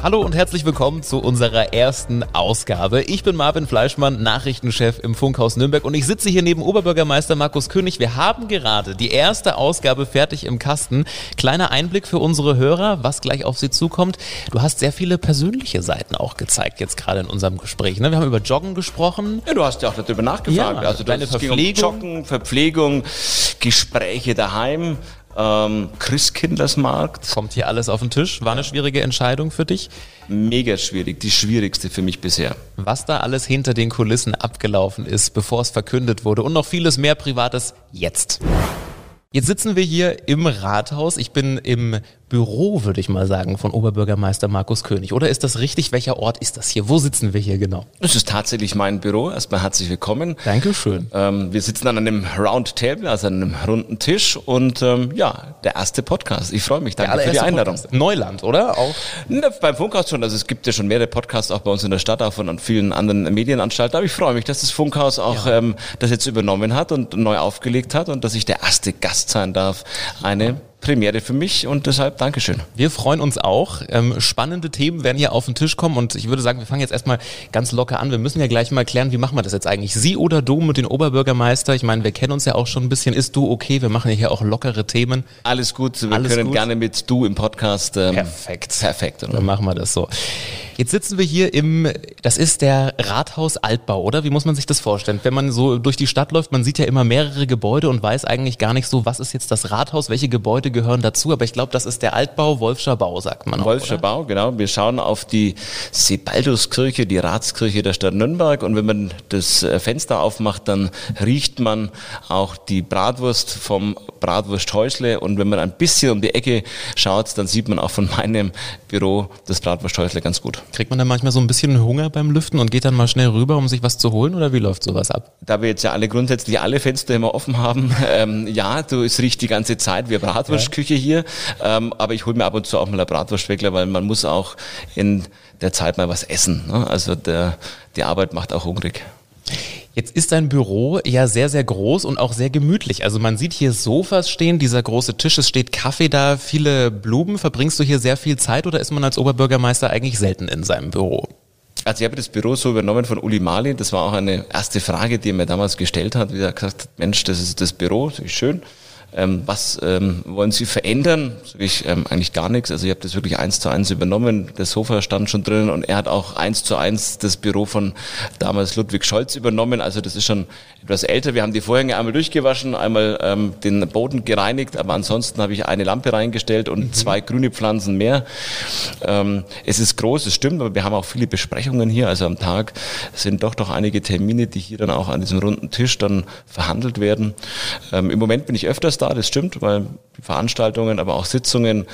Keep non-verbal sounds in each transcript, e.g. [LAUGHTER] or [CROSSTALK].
Hallo und herzlich willkommen zu unserer ersten Ausgabe. Ich bin Marvin Fleischmann, Nachrichtenchef im Funkhaus Nürnberg und ich sitze hier neben Oberbürgermeister Markus König. Wir haben gerade die erste Ausgabe fertig im Kasten. Kleiner Einblick für unsere Hörer, was gleich auf sie zukommt. Du hast sehr viele persönliche Seiten auch gezeigt, jetzt gerade in unserem Gespräch. Ne? Wir haben über Joggen gesprochen. Ja, du hast ja auch darüber nachgefragt. Ja, also deine ging um Verpflegung. Joggen, Verpflegung, Gespräche daheim, ähm, Christkindlersmarkt. Kommt hier alles auf den Tisch? War eine schwierige Entscheidung für dich? Mega schwierig, die schwierigste für mich bisher. Was da alles hinter den Kulissen abgelaufen ist, bevor es verkündet wurde und noch vieles mehr Privates jetzt. Jetzt sitzen wir hier im Rathaus. Ich bin im Büro, würde ich mal sagen, von Oberbürgermeister Markus König. Oder ist das richtig? Welcher Ort ist das hier? Wo sitzen wir hier genau? Das ist tatsächlich mein Büro. Erstmal herzlich willkommen. Dankeschön. Ähm, wir sitzen an einem Round Table, also an einem runden Tisch und ähm, ja, der erste Podcast. Ich freue mich. Danke für die Einladung. Podcast. Neuland, oder? Auch. Na, beim Funkhaus schon. Also es gibt ja schon mehrere Podcasts auch bei uns in der Stadt, auch von vielen anderen Medienanstalten. Aber ich freue mich, dass das Funkhaus auch ähm, das jetzt übernommen hat und neu aufgelegt hat und dass ich der erste Gast sein darf. Eine Premiere für mich und deshalb Dankeschön. Wir freuen uns auch. Ähm, spannende Themen werden hier auf den Tisch kommen und ich würde sagen, wir fangen jetzt erstmal ganz locker an. Wir müssen ja gleich mal klären, wie machen wir das jetzt eigentlich? Sie oder du mit den Oberbürgermeister? Ich meine, wir kennen uns ja auch schon ein bisschen. Ist du okay? Wir machen ja hier auch lockere Themen. Alles gut, wir Alles können gut. gerne mit du im Podcast. Ähm, Perfekt. Perfekt. Dann machen wir das so. Jetzt sitzen wir hier im, das ist der Rathaus Altbau, oder? Wie muss man sich das vorstellen? Wenn man so durch die Stadt läuft, man sieht ja immer mehrere Gebäude und weiß eigentlich gar nicht so, was ist jetzt das Rathaus, welche Gebäude gehören dazu. Aber ich glaube, das ist der Altbau, Wolfscher Bau, sagt man. auch, Wolfscher? Bau, genau. Wir schauen auf die Sebalduskirche, die Ratskirche der Stadt Nürnberg. Und wenn man das äh, Fenster aufmacht, dann riecht man auch die Bratwurst vom Bratwursthäusle. Und wenn man ein bisschen um die Ecke schaut, dann sieht man auch von meinem Büro das Bratwursthäusle ganz gut. Kriegt man dann manchmal so ein bisschen Hunger beim Lüften und geht dann mal schnell rüber, um sich was zu holen? Oder wie läuft sowas ab? Da wir jetzt ja alle grundsätzlich alle Fenster immer offen haben, [LAUGHS] ähm, ja, du, es riecht die ganze Zeit wie Bratwurstküche hier, ähm, aber ich hole mir ab und zu auch mal ein Bratwurstweckler, weil man muss auch in der Zeit mal was essen. Ne? Also der, die Arbeit macht auch hungrig. Jetzt ist dein Büro ja sehr, sehr groß und auch sehr gemütlich. Also man sieht hier Sofas stehen, dieser große Tisch, es steht Kaffee da, viele Blumen. Verbringst du hier sehr viel Zeit oder ist man als Oberbürgermeister eigentlich selten in seinem Büro? Also ich habe das Büro so übernommen von Uli Mali. Das war auch eine erste Frage, die er mir damals gestellt hat. Wie er gesagt hat, Mensch, das ist das Büro, das ist schön. Ähm, was ähm, wollen Sie verändern? Sag ich ähm, eigentlich gar nichts. Also ich habe das wirklich eins zu eins übernommen. Das Sofa stand schon drin und er hat auch eins zu eins das Büro von damals Ludwig Scholz übernommen. Also das ist schon etwas älter. Wir haben die Vorhänge einmal durchgewaschen, einmal ähm, den Boden gereinigt, aber ansonsten habe ich eine Lampe reingestellt und zwei grüne Pflanzen mehr. Ähm, es ist groß, es stimmt, aber wir haben auch viele Besprechungen hier. Also am Tag sind doch doch einige Termine, die hier dann auch an diesem runden Tisch dann verhandelt werden. Ähm, Im Moment bin ich öfters da, das stimmt, weil Veranstaltungen, aber auch Sitzungen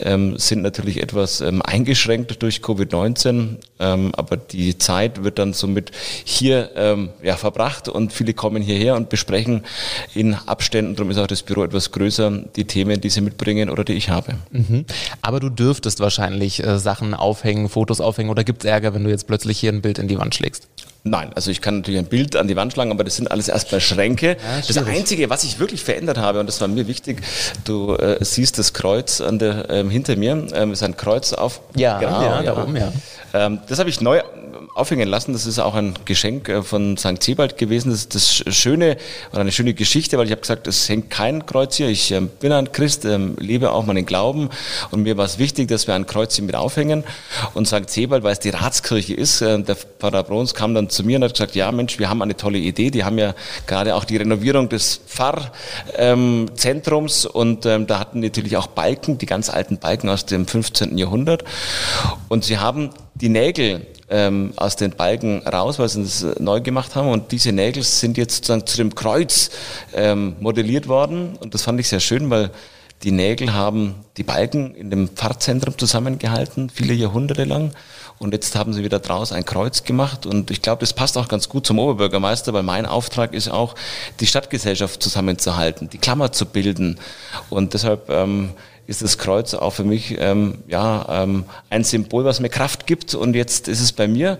ähm, sind natürlich etwas ähm, eingeschränkt durch Covid-19. Ähm, aber die Zeit wird dann somit hier ähm, ja, verbracht und viele kommen hierher und besprechen in Abständen. Darum ist auch das Büro etwas größer, die Themen, die sie mitbringen oder die ich habe. Mhm. Aber du dürftest wahrscheinlich äh, Sachen aufhängen, Fotos aufhängen oder gibt's Ärger, wenn du jetzt plötzlich hier ein Bild in die Wand schlägst? Nein, also ich kann natürlich ein Bild an die Wand schlagen, aber das sind alles erstmal Schränke. das schwierig. Einzige, was ich wirklich verändert habe, und das war mir wichtig, du äh, siehst das Kreuz an der, ähm, hinter mir, ähm, ist ein Kreuz auf. ja, da oben, ja. Ähm, das habe ich neu aufhängen lassen. Das ist auch ein Geschenk äh, von St. Sebald gewesen. Das ist das Schöne oder eine schöne Geschichte, weil ich habe gesagt, es hängt kein Kreuz hier. Ich ähm, bin ein Christ, ähm, lebe auch meinen Glauben und mir war es wichtig, dass wir ein Kreuz hier mit aufhängen. Und St. Sebald, weil es die Ratskirche ist, äh, der Pfarrer Brons kam dann zu mir und hat gesagt, ja Mensch, wir haben eine tolle Idee. Die haben ja gerade auch die Renovierung des Pfarrzentrums und ähm, da hatten natürlich auch Balken, die ganz alten Balken aus dem 15. Jahrhundert. Und sie haben die Nägel ähm, aus den Balken raus, weil sie das äh, neu gemacht haben. Und diese Nägel sind jetzt sozusagen zu dem Kreuz ähm, modelliert worden. Und das fand ich sehr schön, weil die Nägel haben die Balken in dem Pfarrzentrum zusammengehalten, viele Jahrhunderte lang. Und jetzt haben sie wieder draus ein Kreuz gemacht. Und ich glaube, das passt auch ganz gut zum Oberbürgermeister, weil mein Auftrag ist auch, die Stadtgesellschaft zusammenzuhalten, die Klammer zu bilden. Und deshalb ähm, ist das Kreuz auch für mich ähm, ja, ähm, ein Symbol, was mir Kraft gibt. Und jetzt ist es bei mir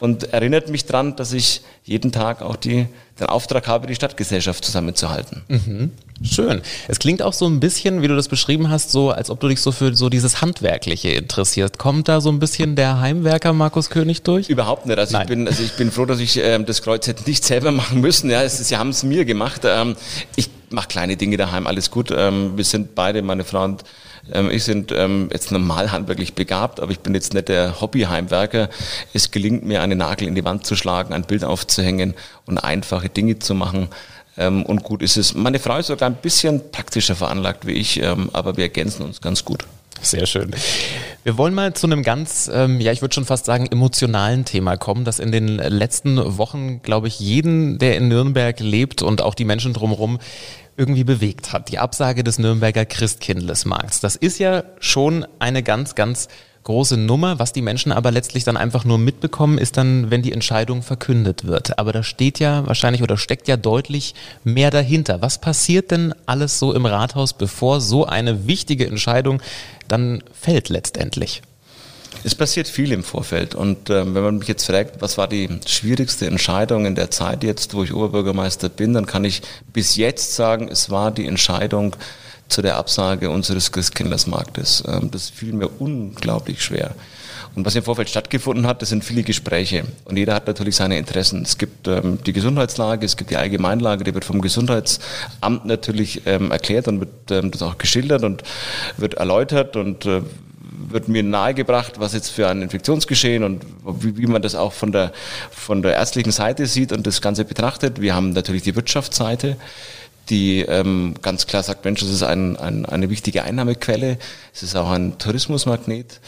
und erinnert mich dran, dass ich jeden Tag auch die den Auftrag habe, die Stadtgesellschaft zusammenzuhalten. Mhm. Schön. Es klingt auch so ein bisschen, wie du das beschrieben hast, so, als ob du dich so für so dieses Handwerkliche interessierst. Kommt da so ein bisschen der Heimwerker Markus König durch? Überhaupt nicht. Also ich bin, also ich bin froh, dass ich ähm, das Kreuz hätte nicht selber machen müssen. Ja, es, sie haben es mir gemacht. Ähm, ich mache kleine Dinge daheim, alles gut. Ähm, wir sind beide, meine Frau und ähm, ich sind ähm, jetzt normal handwerklich begabt, aber ich bin jetzt nicht der Hobbyheimwerker. Es gelingt mir, einen Nagel in die Wand zu schlagen, ein Bild aufzuhängen und einfache Dinge zu machen. Ähm, und gut ist es. Meine Frau ist sogar ein bisschen praktischer veranlagt wie ich, ähm, aber wir ergänzen uns ganz gut. Sehr schön. Wir wollen mal zu einem ganz, ähm, ja, ich würde schon fast sagen, emotionalen Thema kommen, das in den letzten Wochen, glaube ich, jeden, der in Nürnberg lebt und auch die Menschen drumherum irgendwie bewegt hat. Die Absage des Nürnberger Christkindlesmarkts. Das ist ja schon eine ganz, ganz große Nummer. Was die Menschen aber letztlich dann einfach nur mitbekommen, ist dann, wenn die Entscheidung verkündet wird. Aber da steht ja wahrscheinlich oder steckt ja deutlich mehr dahinter. Was passiert denn alles so im Rathaus, bevor so eine wichtige Entscheidung dann fällt letztendlich? Es passiert viel im Vorfeld und ähm, wenn man mich jetzt fragt, was war die schwierigste Entscheidung in der Zeit jetzt, wo ich Oberbürgermeister bin, dann kann ich bis jetzt sagen, es war die Entscheidung zu der Absage unseres Christkindlersmarktes. Ähm, das fiel mir unglaublich schwer. Und was im Vorfeld stattgefunden hat, das sind viele Gespräche. Und jeder hat natürlich seine Interessen. Es gibt ähm, die Gesundheitslage, es gibt die Allgemeinlage, die wird vom Gesundheitsamt natürlich ähm, erklärt und wird ähm, das auch geschildert und wird erläutert und äh, wird mir nahegebracht, was jetzt für ein Infektionsgeschehen und wie, wie, man das auch von der, von der ärztlichen Seite sieht und das Ganze betrachtet. Wir haben natürlich die Wirtschaftsseite, die ähm, ganz klar sagt, Mensch, das ist ein, ein, eine wichtige Einnahmequelle, es ist auch ein Tourismusmagnet.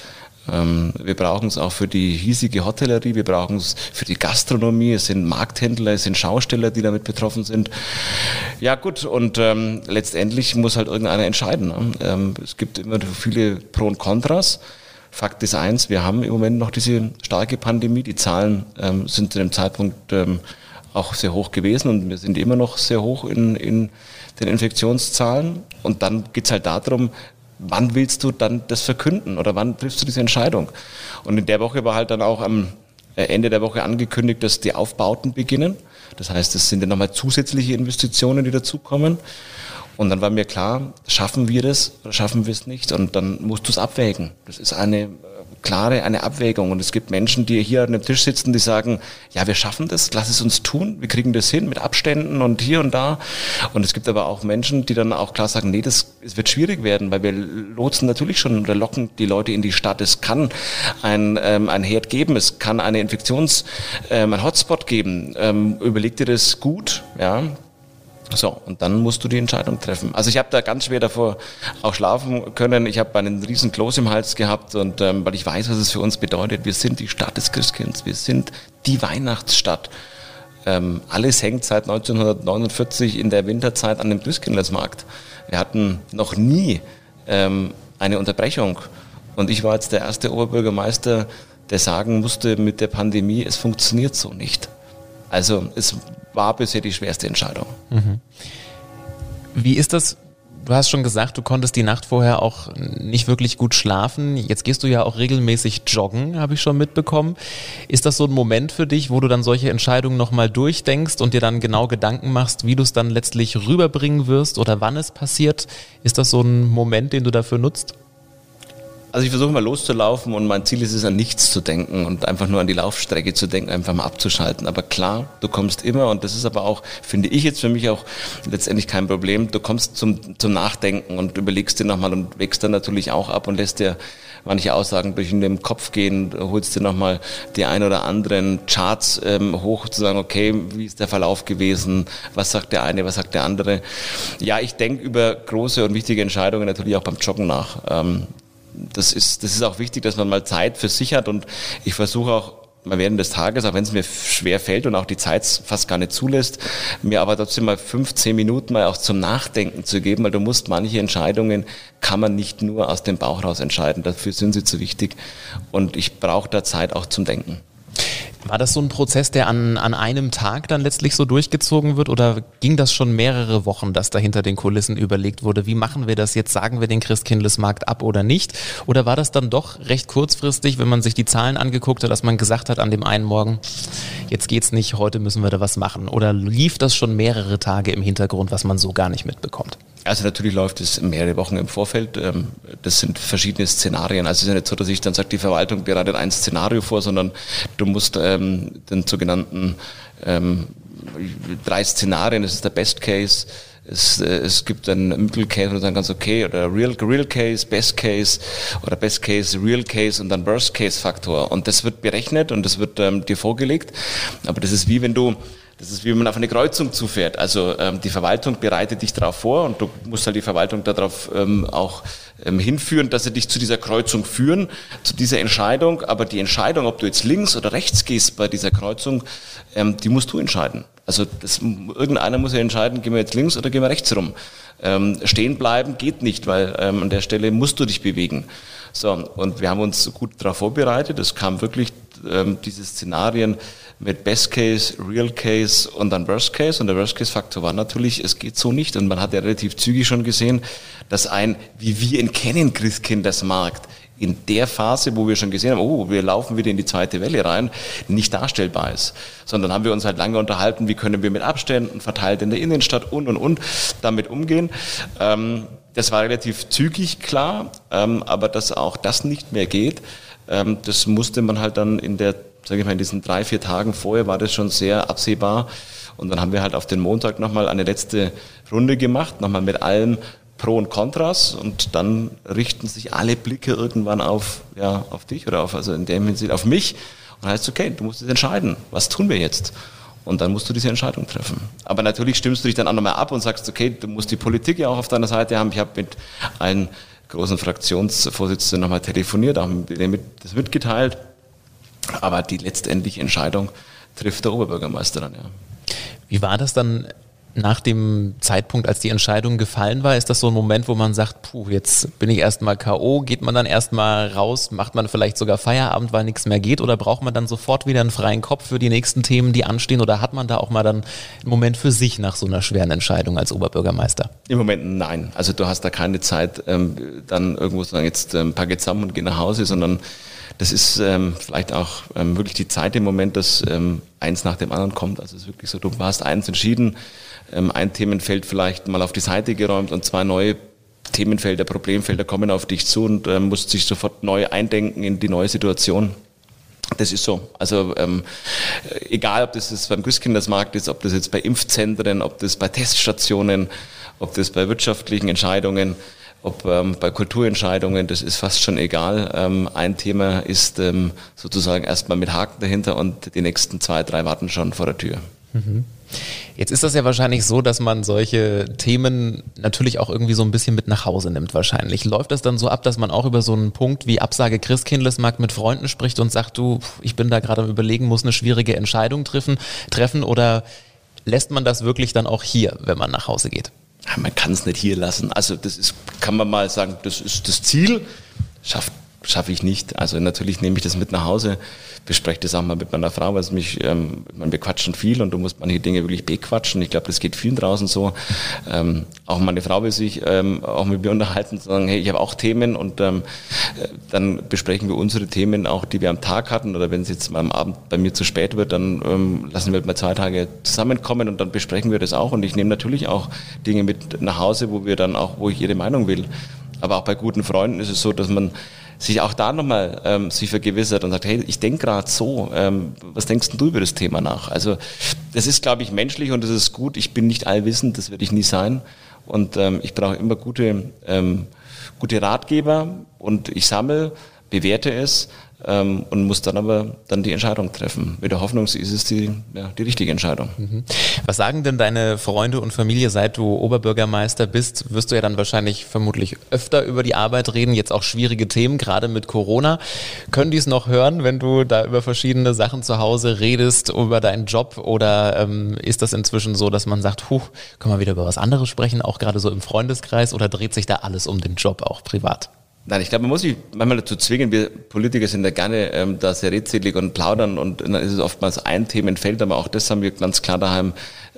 Ähm, wir brauchen es auch für die hiesige Hotellerie, wir brauchen es für die Gastronomie, es sind Markthändler, es sind Schausteller, die damit betroffen sind. Ja gut, und ähm, letztendlich muss halt irgendeiner entscheiden. Ne? Ähm, es gibt immer viele Pro und Kontras. Fakt ist eins, wir haben im Moment noch diese starke Pandemie. Die Zahlen ähm, sind zu dem Zeitpunkt ähm, auch sehr hoch gewesen und wir sind immer noch sehr hoch in, in den Infektionszahlen. Und dann geht es halt darum, wann willst du dann das verkünden oder wann triffst du diese Entscheidung? Und in der Woche war halt dann auch am äh, Ende der Woche angekündigt, dass die Aufbauten beginnen. Das heißt, es sind ja nochmal zusätzliche Investitionen, die dazukommen. Und dann war mir klar, schaffen wir das oder schaffen wir es nicht? Und dann musst du es abwägen. Das ist eine klare eine Abwägung. Und es gibt Menschen, die hier an dem Tisch sitzen, die sagen, ja, wir schaffen das, lass es uns tun, wir kriegen das hin mit Abständen und hier und da. Und es gibt aber auch Menschen, die dann auch klar sagen, nee, das es wird schwierig werden, weil wir lotsen natürlich schon oder locken die Leute in die Stadt. Es kann ein, ähm, ein Herd geben, es kann eine Infektions, ähm, ein Hotspot geben. Ähm, überleg dir das gut, ja, so, und dann musst du die Entscheidung treffen. Also ich habe da ganz schwer davor auch schlafen können. Ich habe einen riesen Kloß im Hals gehabt und ähm, weil ich weiß, was es für uns bedeutet. Wir sind die Stadt des Christkinds. Wir sind die Weihnachtsstadt. Ähm, alles hängt seit 1949 in der Winterzeit an dem Christkindlesmarkt. Wir hatten noch nie ähm, eine Unterbrechung. Und ich war jetzt der erste Oberbürgermeister, der sagen musste mit der Pandemie, es funktioniert so nicht. Also es war bisher die schwerste Entscheidung. Mhm. Wie ist das? Du hast schon gesagt, du konntest die Nacht vorher auch nicht wirklich gut schlafen. Jetzt gehst du ja auch regelmäßig joggen, habe ich schon mitbekommen. Ist das so ein Moment für dich, wo du dann solche Entscheidungen nochmal durchdenkst und dir dann genau Gedanken machst, wie du es dann letztlich rüberbringen wirst oder wann es passiert? Ist das so ein Moment, den du dafür nutzt? Also ich versuche mal loszulaufen und mein Ziel ist es, an nichts zu denken und einfach nur an die Laufstrecke zu denken, einfach mal abzuschalten. Aber klar, du kommst immer, und das ist aber auch, finde ich jetzt für mich auch letztendlich kein Problem, du kommst zum, zum Nachdenken und überlegst dir nochmal und wächst dann natürlich auch ab und lässt dir manche Aussagen durch in den Kopf gehen, holst dir nochmal die ein oder anderen Charts ähm, hoch, zu sagen, okay, wie ist der Verlauf gewesen, was sagt der eine, was sagt der andere. Ja, ich denke über große und wichtige Entscheidungen natürlich auch beim Joggen nach. Ähm, das ist, das ist auch wichtig, dass man mal Zeit für sich hat und ich versuche auch mal während des Tages, auch wenn es mir schwer fällt und auch die Zeit fast gar nicht zulässt, mir aber trotzdem mal 15 Minuten mal auch zum Nachdenken zu geben, weil du musst manche Entscheidungen kann man nicht nur aus dem Bauch raus entscheiden. Dafür sind sie zu wichtig und ich brauche da Zeit auch zum Denken. War das so ein Prozess, der an, an einem Tag dann letztlich so durchgezogen wird oder ging das schon mehrere Wochen, dass da hinter den Kulissen überlegt wurde, wie machen wir das jetzt, sagen wir den Christkindlesmarkt ab oder nicht? Oder war das dann doch recht kurzfristig, wenn man sich die Zahlen angeguckt hat, dass man gesagt hat an dem einen Morgen, jetzt geht's nicht, heute müssen wir da was machen? Oder lief das schon mehrere Tage im Hintergrund, was man so gar nicht mitbekommt? Also natürlich läuft es mehrere Wochen im Vorfeld. Ähm, das sind verschiedene Szenarien. Also es ist ja nicht so, dass ich dann sage, die Verwaltung bereitet ein Szenario vor, sondern du musst ähm, den sogenannten ähm, drei Szenarien, das ist der Best Case, es, äh, es gibt einen Middle Case, wo du sagen kannst, okay, oder Real, Real Case, Best Case oder Best Case, Real Case und dann Worst Case Faktor. Und das wird berechnet und das wird ähm, dir vorgelegt. Aber das ist wie wenn du das ist wie wenn man auf eine Kreuzung zufährt. Also ähm, die Verwaltung bereitet dich darauf vor und du musst halt die Verwaltung darauf ähm, auch ähm, hinführen, dass sie dich zu dieser Kreuzung führen, zu dieser Entscheidung. Aber die Entscheidung, ob du jetzt links oder rechts gehst bei dieser Kreuzung, ähm, die musst du entscheiden. Also das, irgendeiner muss ja entscheiden, gehen wir jetzt links oder gehen wir rechts rum. Ähm, stehen bleiben geht nicht, weil ähm, an der Stelle musst du dich bewegen. So, und wir haben uns gut darauf vorbereitet. Es kam wirklich ähm, diese Szenarien mit Best Case, Real Case und dann Worst Case. Und der Worst Case Faktor war natürlich, es geht so nicht. Und man hat ja relativ zügig schon gesehen, dass ein, wie wir ihn kennen, Christkindlesmarkt, in der Phase, wo wir schon gesehen haben, oh, wir laufen wieder in die zweite Welle rein, nicht darstellbar ist. Sondern haben wir uns halt lange unterhalten, wie können wir mit Abständen verteilt in der Innenstadt und und und damit umgehen. Ähm, das war relativ zügig klar, ähm, aber dass auch das nicht mehr geht, ähm, das musste man halt dann in der, sage ich mal, in diesen drei, vier Tagen vorher war das schon sehr absehbar. Und dann haben wir halt auf den Montag nochmal eine letzte Runde gemacht, nochmal mit allem Pro und Kontras und dann richten sich alle Blicke irgendwann auf, ja, auf dich oder auf, also in dem Hinsicht auf mich und heißt, okay, du musst jetzt entscheiden, was tun wir jetzt? Und dann musst du diese Entscheidung treffen. Aber natürlich stimmst du dich dann auch nochmal ab und sagst, okay, du musst die Politik ja auch auf deiner Seite haben. Ich habe mit einem großen Fraktionsvorsitzenden nochmal telefoniert, haben das mitgeteilt. Aber die letztendliche Entscheidung trifft der Oberbürgermeister dann, ja. Wie war das dann nach dem Zeitpunkt, als die Entscheidung gefallen war, ist das so ein Moment, wo man sagt, puh, jetzt bin ich erstmal K.O., geht man dann erstmal raus, macht man vielleicht sogar Feierabend, weil nichts mehr geht oder braucht man dann sofort wieder einen freien Kopf für die nächsten Themen, die anstehen oder hat man da auch mal dann einen Moment für sich nach so einer schweren Entscheidung als Oberbürgermeister? Im Moment nein. Also du hast da keine Zeit, ähm, dann irgendwo zu sagen, jetzt ähm, packe zusammen und geh nach Hause, sondern das ist ähm, vielleicht auch ähm, wirklich die Zeit im Moment, dass ähm, eins nach dem anderen kommt. Also es ist wirklich so, du hast eins entschieden, ähm, ein Themenfeld vielleicht mal auf die Seite geräumt und zwei neue Themenfelder, Problemfelder kommen auf dich zu und ähm, musst sich sofort neu eindenken in die neue Situation. Das ist so. Also ähm, egal, ob das jetzt beim Christkindlesmarkt ist, ob das jetzt bei Impfzentren, ob das bei Teststationen, ob das bei wirtschaftlichen Entscheidungen, ob ähm, bei Kulturentscheidungen, das ist fast schon egal. Ähm, ein Thema ist ähm, sozusagen erstmal mit Haken dahinter und die nächsten zwei, drei warten schon vor der Tür. Mhm. Jetzt ist das ja wahrscheinlich so, dass man solche Themen natürlich auch irgendwie so ein bisschen mit nach Hause nimmt wahrscheinlich. Läuft das dann so ab, dass man auch über so einen Punkt wie Absage Christkindlesmarkt mit Freunden spricht und sagt, du, ich bin da gerade am überlegen, muss eine schwierige Entscheidung treffen, treffen oder lässt man das wirklich dann auch hier, wenn man nach Hause geht? Man kann es nicht hier lassen. Also das ist, kann man mal sagen, das ist das Ziel. Schafft schaffe ich nicht. Also natürlich nehme ich das mit nach Hause, bespreche das auch mal mit meiner Frau, weil es mich, ähm, man bequatschen viel und du musst manche Dinge wirklich bequatschen. Ich glaube, das geht vielen draußen so. Ähm, auch meine Frau will sich ähm, auch mit mir unterhalten, sagen, hey, ich habe auch Themen und ähm, äh, dann besprechen wir unsere Themen auch, die wir am Tag hatten oder wenn es jetzt mal am Abend bei mir zu spät wird, dann ähm, lassen wir mal zwei Tage zusammenkommen und dann besprechen wir das auch und ich nehme natürlich auch Dinge mit nach Hause, wo wir dann auch, wo ich ihre Meinung will. Aber auch bei guten Freunden ist es so, dass man sich auch da nochmal ähm, sich vergewissert und sagt, hey, ich denke gerade so, ähm, was denkst du über das Thema nach? Also das ist, glaube ich, menschlich und das ist gut. Ich bin nicht allwissend, das werde ich nie sein. Und ähm, ich brauche immer gute, ähm, gute Ratgeber und ich sammle, bewerte es ähm, und muss dann aber dann die Entscheidung treffen. Mit der Hoffnung ist es die, ja, die richtige Entscheidung. Mhm. Was sagen denn deine Freunde und Familie, seit du Oberbürgermeister bist? Wirst du ja dann wahrscheinlich vermutlich öfter über die Arbeit reden, jetzt auch schwierige Themen, gerade mit Corona. Können die es noch hören, wenn du da über verschiedene Sachen zu Hause redest, über deinen Job? Oder ähm, ist das inzwischen so, dass man sagt, huh, können wir wieder über was anderes sprechen, auch gerade so im Freundeskreis? Oder dreht sich da alles um den Job, auch privat? Nein, ich glaube, man muss sich manchmal dazu zwingen. Wir Politiker sind ja gerne ähm, da sehr redselig und plaudern und dann ist es oftmals ein Themenfeld, aber auch das haben wir ganz klar daheim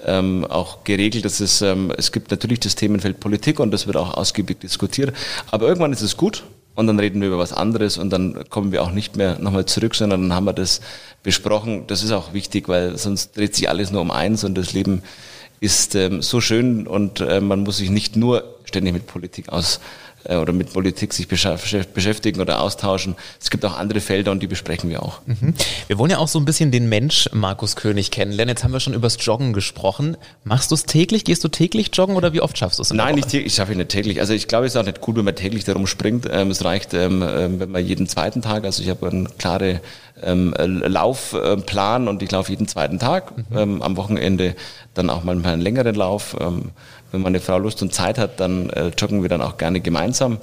ähm, auch geregelt. Dass es, ähm, es gibt natürlich das Themenfeld Politik und das wird auch ausgiebig diskutiert. Aber irgendwann ist es gut und dann reden wir über was anderes und dann kommen wir auch nicht mehr nochmal zurück, sondern dann haben wir das besprochen. Das ist auch wichtig, weil sonst dreht sich alles nur um eins und das Leben ist ähm, so schön und äh, man muss sich nicht nur ständig mit Politik aus oder mit Politik sich beschäftigen oder austauschen. Es gibt auch andere Felder und die besprechen wir auch. Mhm. Wir wollen ja auch so ein bisschen den Mensch Markus König kennenlernen. Jetzt haben wir schon übers Joggen gesprochen. Machst du es täglich? Gehst du täglich joggen oder wie oft schaffst du es? Nein, nicht täglich. Ich schaffe nicht täglich. Also ich glaube, es ist auch nicht gut, wenn man täglich darum springt. Ähm, es reicht, ähm, ähm, wenn man jeden zweiten Tag, also ich habe eine klare Laufplan und ich laufe jeden zweiten Tag. Mhm. am Wochenende dann auch mal einen längeren Lauf wenn meine Frau Lust und Zeit hat, dann äh, joggen wir dann auch gerne gemeinsam.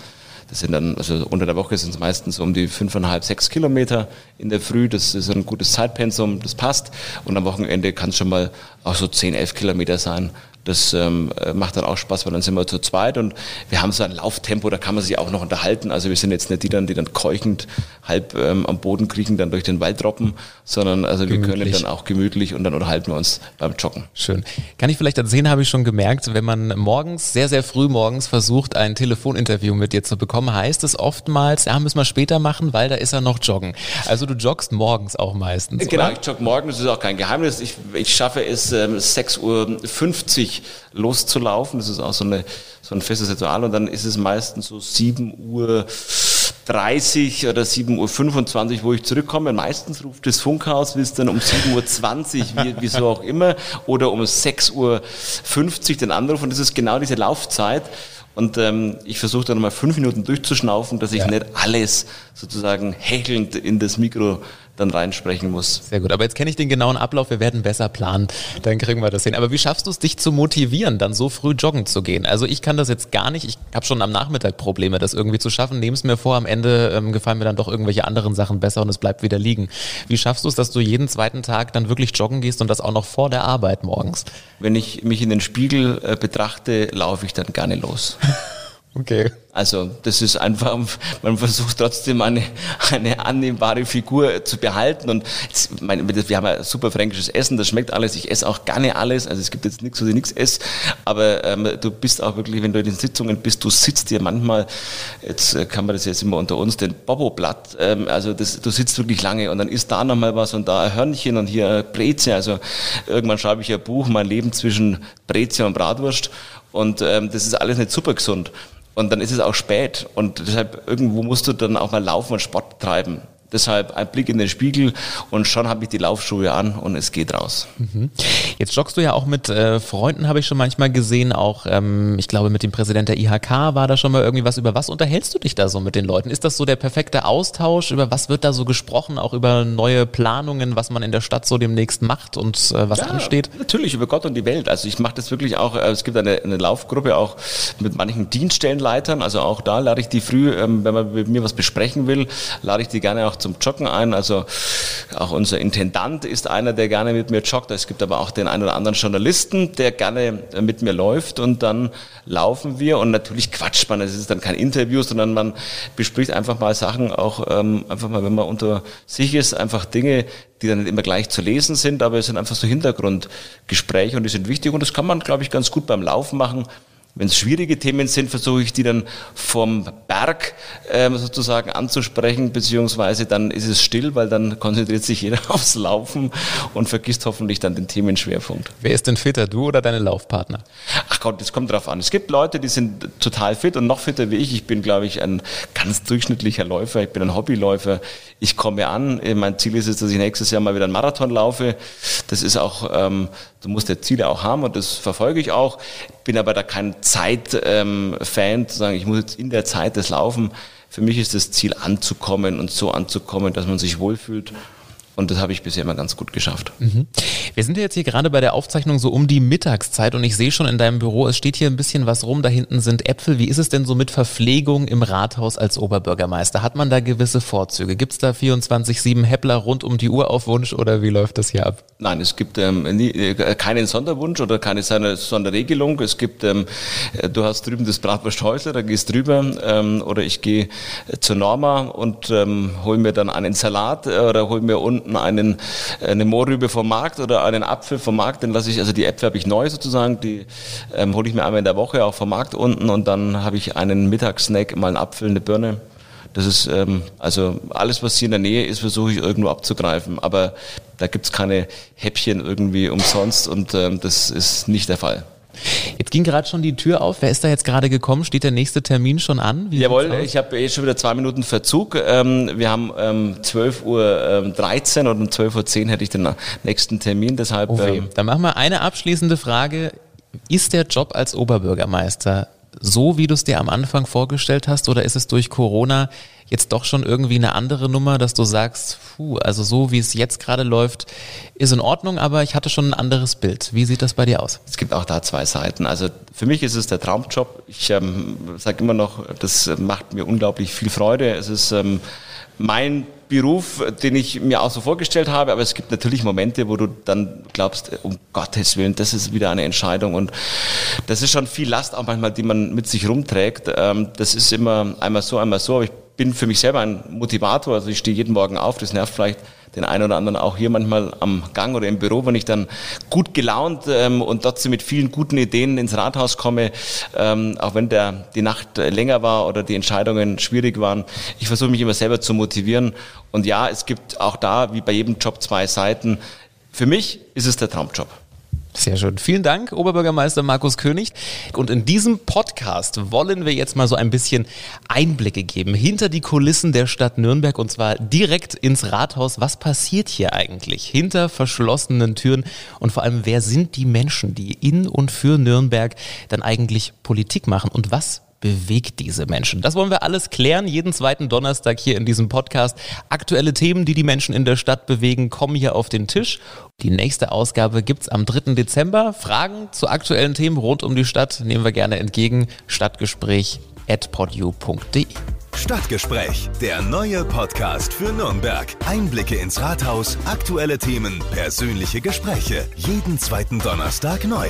Das sind dann, also unter der Woche sind es meistens um die fünfeinhalb, sechs Kilometer in der Früh. Das ist ein gutes Zeitpensum, das passt. Und am Wochenende kann es schon mal auch so zehn, elf Kilometer sein. Das ähm, macht dann auch Spaß, weil dann sind wir zu zweit und wir haben so ein Lauftempo, da kann man sich auch noch unterhalten. Also wir sind jetzt nicht die dann, die dann keuchend halb ähm, am Boden kriechen, dann durch den Wald droppen, sondern also gemütlich. wir können dann auch gemütlich und dann unterhalten wir uns beim Joggen. Schön. Kann ich vielleicht erzählen, habe ich schon gemerkt, wenn man morgens, sehr, sehr früh morgens versucht, ein Telefoninterview mit dir zu bekommen, heißt es oftmals, ja, müssen wir später machen, weil da ist er noch joggen. Also du joggst morgens auch meistens. Genau, oder? ich jogge morgens, das ist auch kein Geheimnis. Ich, ich schaffe es ähm, 6.50 Uhr loszulaufen. Das ist auch so, eine, so ein festes Ritual. Und dann ist es meistens so 7 Uhr 30 oder 7.25 Uhr, wo ich zurückkomme. Meistens ruft das Funkhaus, bis dann um 7.20 Uhr, wie, wieso auch immer, oder um 6.50 Uhr den Anruf. Und das ist genau diese Laufzeit. Und ähm, ich versuche dann mal fünf Minuten durchzuschnaufen, dass ich ja. nicht alles sozusagen hechelnd in das Mikro dann reinsprechen muss. Sehr gut, aber jetzt kenne ich den genauen Ablauf, wir werden besser planen, dann kriegen wir das hin. Aber wie schaffst du es, dich zu motivieren, dann so früh joggen zu gehen? Also ich kann das jetzt gar nicht, ich habe schon am Nachmittag Probleme, das irgendwie zu schaffen, nehme es mir vor, am Ende ähm, gefallen mir dann doch irgendwelche anderen Sachen besser und es bleibt wieder liegen. Wie schaffst du es, dass du jeden zweiten Tag dann wirklich joggen gehst und das auch noch vor der Arbeit morgens? Wenn ich mich in den Spiegel äh, betrachte, laufe ich dann gerne los. [LAUGHS] Okay. Also das ist einfach, man versucht trotzdem eine, eine annehmbare Figur zu behalten. Und jetzt, meine, wir haben ja super fränkisches Essen, das schmeckt alles. Ich esse auch gerne alles. Also es gibt jetzt nichts, was ich nichts esse. Aber ähm, du bist auch wirklich, wenn du in den Sitzungen bist, du sitzt dir manchmal, jetzt äh, kann man das jetzt immer unter uns, den Bobo-Blatt. Ähm, also das, du sitzt wirklich lange und dann ist da nochmal was und da ein Hörnchen und hier Breze. Also irgendwann schreibe ich ein Buch, mein Leben zwischen Breze und Bratwurst. Und ähm, das ist alles nicht super gesund. Und dann ist es auch spät. Und deshalb irgendwo musst du dann auch mal laufen und Sport treiben. Deshalb ein Blick in den Spiegel und schon habe ich die Laufschuhe an und es geht raus. Mhm. Jetzt joggst du ja auch mit äh, Freunden, habe ich schon manchmal gesehen. Auch, ähm, ich glaube, mit dem Präsident der IHK war da schon mal irgendwie was. Über was unterhältst du dich da so mit den Leuten? Ist das so der perfekte Austausch? Über was wird da so gesprochen? Auch über neue Planungen, was man in der Stadt so demnächst macht und äh, was ja, ansteht? Natürlich, über Gott und die Welt. Also ich mache das wirklich auch, äh, es gibt eine, eine Laufgruppe auch mit manchen Dienststellenleitern. Also auch da lade ich die früh, ähm, wenn man mit mir was besprechen will, lade ich die gerne auch zum Joggen ein. Also auch unser Intendant ist einer, der gerne mit mir joggt. Es gibt aber auch den einen oder anderen Journalisten, der gerne mit mir läuft und dann laufen wir und natürlich quatscht man. Es ist dann kein Interview, sondern man bespricht einfach mal Sachen, auch ähm, einfach mal, wenn man unter sich ist, einfach Dinge, die dann nicht immer gleich zu lesen sind, aber es sind einfach so Hintergrundgespräche und die sind wichtig und das kann man, glaube ich, ganz gut beim Laufen machen. Wenn es schwierige Themen sind, versuche ich die dann vom Berg ähm, sozusagen anzusprechen, beziehungsweise dann ist es still, weil dann konzentriert sich jeder [LAUGHS] aufs Laufen und vergisst hoffentlich dann den Themenschwerpunkt. Wer ist denn fitter, du oder deine Laufpartner? Ach Gott, das kommt drauf an. Es gibt Leute, die sind total fit und noch fitter wie ich. Ich bin, glaube ich, ein ganz durchschnittlicher Läufer. Ich bin ein Hobbyläufer. Ich komme an. Mein Ziel ist es, dass ich nächstes Jahr mal wieder einen Marathon laufe. Das ist auch, ähm, du musst ja Ziele auch haben und das verfolge ich auch bin aber da kein Zeitfan, ähm, zu sagen, ich muss jetzt in der Zeit das laufen. Für mich ist das Ziel anzukommen und so anzukommen, dass man sich wohlfühlt. Und das habe ich bisher immer ganz gut geschafft. Mhm. Wir sind ja jetzt hier gerade bei der Aufzeichnung so um die Mittagszeit und ich sehe schon in deinem Büro, es steht hier ein bisschen was rum. Da hinten sind Äpfel. Wie ist es denn so mit Verpflegung im Rathaus als Oberbürgermeister? Hat man da gewisse Vorzüge? Gibt es da 24-7 Häppler rund um die Uhr auf Wunsch oder wie läuft das hier ab? Nein, es gibt ähm, nie, äh, keinen Sonderwunsch oder keine Sonderregelung. Es gibt, ähm, äh, du hast drüben das Bratwursthäusle, da gehst drüber ähm, oder ich gehe zur Norma und ähm, hole mir dann einen Salat äh, oder hole mir unten unten einen, eine Mohrrübe vom Markt oder einen Apfel vom Markt, den lasse ich, also die Äpfel habe ich neu sozusagen, die ähm, hole ich mir einmal in der Woche auch vom Markt unten und dann habe ich einen Mittagssnack, mal einen Apfel, eine Birne. Das ist ähm, also alles, was hier in der Nähe ist, versuche ich irgendwo abzugreifen. Aber da gibt es keine Häppchen irgendwie umsonst und ähm, das ist nicht der Fall. Jetzt ging gerade schon die Tür auf. Wer ist da jetzt gerade gekommen? Steht der nächste Termin schon an? Wie Jawohl, ich habe jetzt schon wieder zwei Minuten Verzug. Ähm, wir haben ähm, 12.13 Uhr ähm, 13 und um 12.10 Uhr hätte ich den nächsten Termin. Deshalb, oh ähm, Dann machen wir eine abschließende Frage. Ist der Job als Oberbürgermeister so, wie du es dir am Anfang vorgestellt hast, oder ist es durch Corona jetzt doch schon irgendwie eine andere Nummer, dass du sagst, puh, also so wie es jetzt gerade läuft, ist in Ordnung, aber ich hatte schon ein anderes Bild. Wie sieht das bei dir aus? Es gibt auch da zwei Seiten. Also für mich ist es der Traumjob. Ich ähm, sage immer noch, das macht mir unglaublich viel Freude. Es ist ähm, mein Beruf, den ich mir auch so vorgestellt habe, aber es gibt natürlich Momente, wo du dann glaubst, um Gottes Willen, das ist wieder eine Entscheidung und das ist schon viel Last auch manchmal, die man mit sich rumträgt. Ähm, das ist immer einmal so, einmal so, aber ich bin für mich selber ein Motivator, also ich stehe jeden Morgen auf, das nervt vielleicht den einen oder anderen auch hier manchmal am Gang oder im Büro, wenn ich dann gut gelaunt ähm, und trotzdem mit vielen guten Ideen ins Rathaus komme, ähm, auch wenn der, die Nacht länger war oder die Entscheidungen schwierig waren. Ich versuche mich immer selber zu motivieren. Und ja, es gibt auch da, wie bei jedem Job, zwei Seiten. Für mich ist es der Traumjob. Sehr schön. Vielen Dank, Oberbürgermeister Markus König. Und in diesem Podcast wollen wir jetzt mal so ein bisschen Einblicke geben hinter die Kulissen der Stadt Nürnberg und zwar direkt ins Rathaus. Was passiert hier eigentlich hinter verschlossenen Türen und vor allem, wer sind die Menschen, die in und für Nürnberg dann eigentlich Politik machen und was bewegt diese Menschen? Das wollen wir alles klären, jeden zweiten Donnerstag hier in diesem Podcast. Aktuelle Themen, die die Menschen in der Stadt bewegen, kommen hier auf den Tisch. Die nächste Ausgabe gibt's am 3. Dezember. Fragen zu aktuellen Themen rund um die Stadt nehmen wir gerne entgegen. Stadtgespräch at podu.de. Stadtgespräch, der neue Podcast für Nürnberg. Einblicke ins Rathaus, aktuelle Themen, persönliche Gespräche. Jeden zweiten Donnerstag neu.